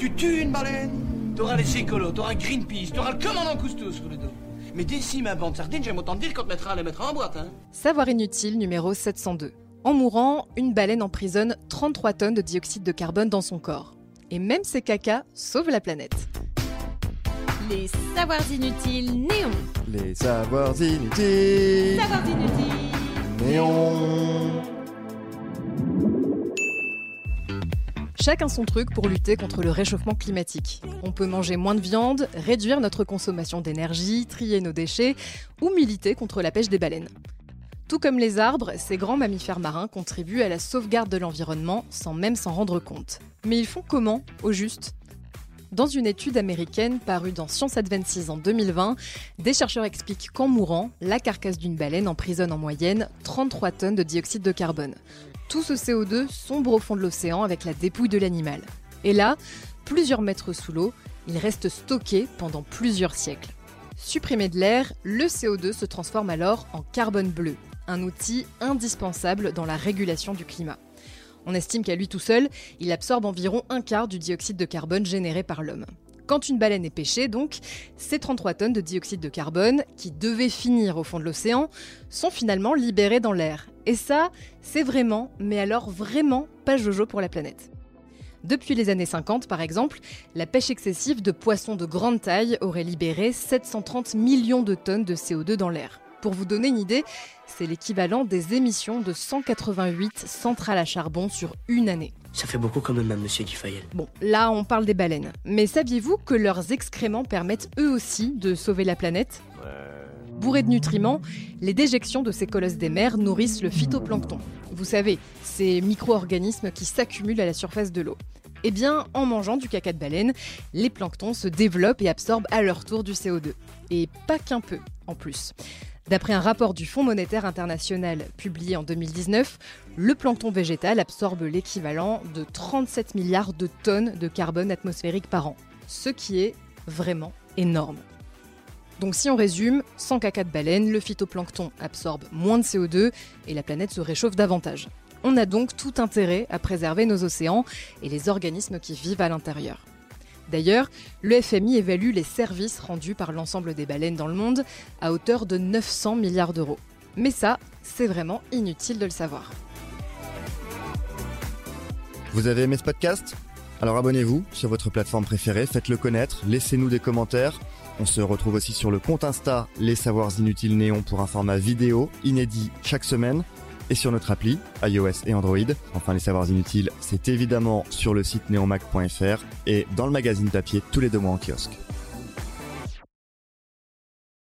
Tu tues une baleine, t'auras les écolos, t'auras Greenpeace, t'auras le commandant Cousteau sur le dos. Mais d'ici ma bande sardine, j'aime autant te dire qu'on te mettra à les mettre en boîte, hein. Savoir inutile numéro 702. En mourant, une baleine emprisonne 33 tonnes de dioxyde de carbone dans son corps. Et même ses cacas sauvent la planète. Les savoirs inutiles néons. Les savoirs inutiles. Savoirs inutiles. Néon. Chacun son truc pour lutter contre le réchauffement climatique. On peut manger moins de viande, réduire notre consommation d'énergie, trier nos déchets ou militer contre la pêche des baleines. Tout comme les arbres, ces grands mammifères marins contribuent à la sauvegarde de l'environnement sans même s'en rendre compte. Mais ils font comment, au juste? Dans une étude américaine parue dans Science Advances en 2020, des chercheurs expliquent qu'en mourant, la carcasse d'une baleine emprisonne en moyenne 33 tonnes de dioxyde de carbone. Tout ce CO2 sombre au fond de l'océan avec la dépouille de l'animal. Et là, plusieurs mètres sous l'eau, il reste stocké pendant plusieurs siècles. Supprimé de l'air, le CO2 se transforme alors en carbone bleu, un outil indispensable dans la régulation du climat. On estime qu'à lui tout seul, il absorbe environ un quart du dioxyde de carbone généré par l'homme. Quand une baleine est pêchée, donc, ces 33 tonnes de dioxyde de carbone, qui devaient finir au fond de l'océan, sont finalement libérées dans l'air. Et ça, c'est vraiment, mais alors vraiment, pas jojo pour la planète. Depuis les années 50, par exemple, la pêche excessive de poissons de grande taille aurait libéré 730 millions de tonnes de CO2 dans l'air. Pour vous donner une idée, c'est l'équivalent des émissions de 188 centrales à charbon sur une année. Ça fait beaucoup quand même, monsieur Dufayel. Bon, là on parle des baleines. Mais saviez-vous que leurs excréments permettent eux aussi de sauver la planète? Bourrés de nutriments, les déjections de ces colosses des mers nourrissent le phytoplancton. Vous savez, ces micro-organismes qui s'accumulent à la surface de l'eau. Eh bien, en mangeant du caca de baleine, les planctons se développent et absorbent à leur tour du CO2. Et pas qu'un peu, plus. D'après un rapport du Fonds monétaire international publié en 2019, le plancton végétal absorbe l'équivalent de 37 milliards de tonnes de carbone atmosphérique par an, ce qui est vraiment énorme. Donc si on résume, sans caca de baleine, le phytoplancton absorbe moins de CO2 et la planète se réchauffe davantage. On a donc tout intérêt à préserver nos océans et les organismes qui vivent à l'intérieur. D'ailleurs, le FMI évalue les services rendus par l'ensemble des baleines dans le monde à hauteur de 900 milliards d'euros. Mais ça, c'est vraiment inutile de le savoir. Vous avez aimé ce podcast? Alors abonnez-vous sur votre plateforme préférée, faites-le connaître, laissez-nous des commentaires. On se retrouve aussi sur le compte Insta Les Savoirs Inutiles Néon pour un format vidéo inédit chaque semaine et sur notre appli iOS et Android. Enfin, les savoirs inutiles, c'est évidemment sur le site neomac.fr et dans le magazine papier tous les deux mois en kiosque.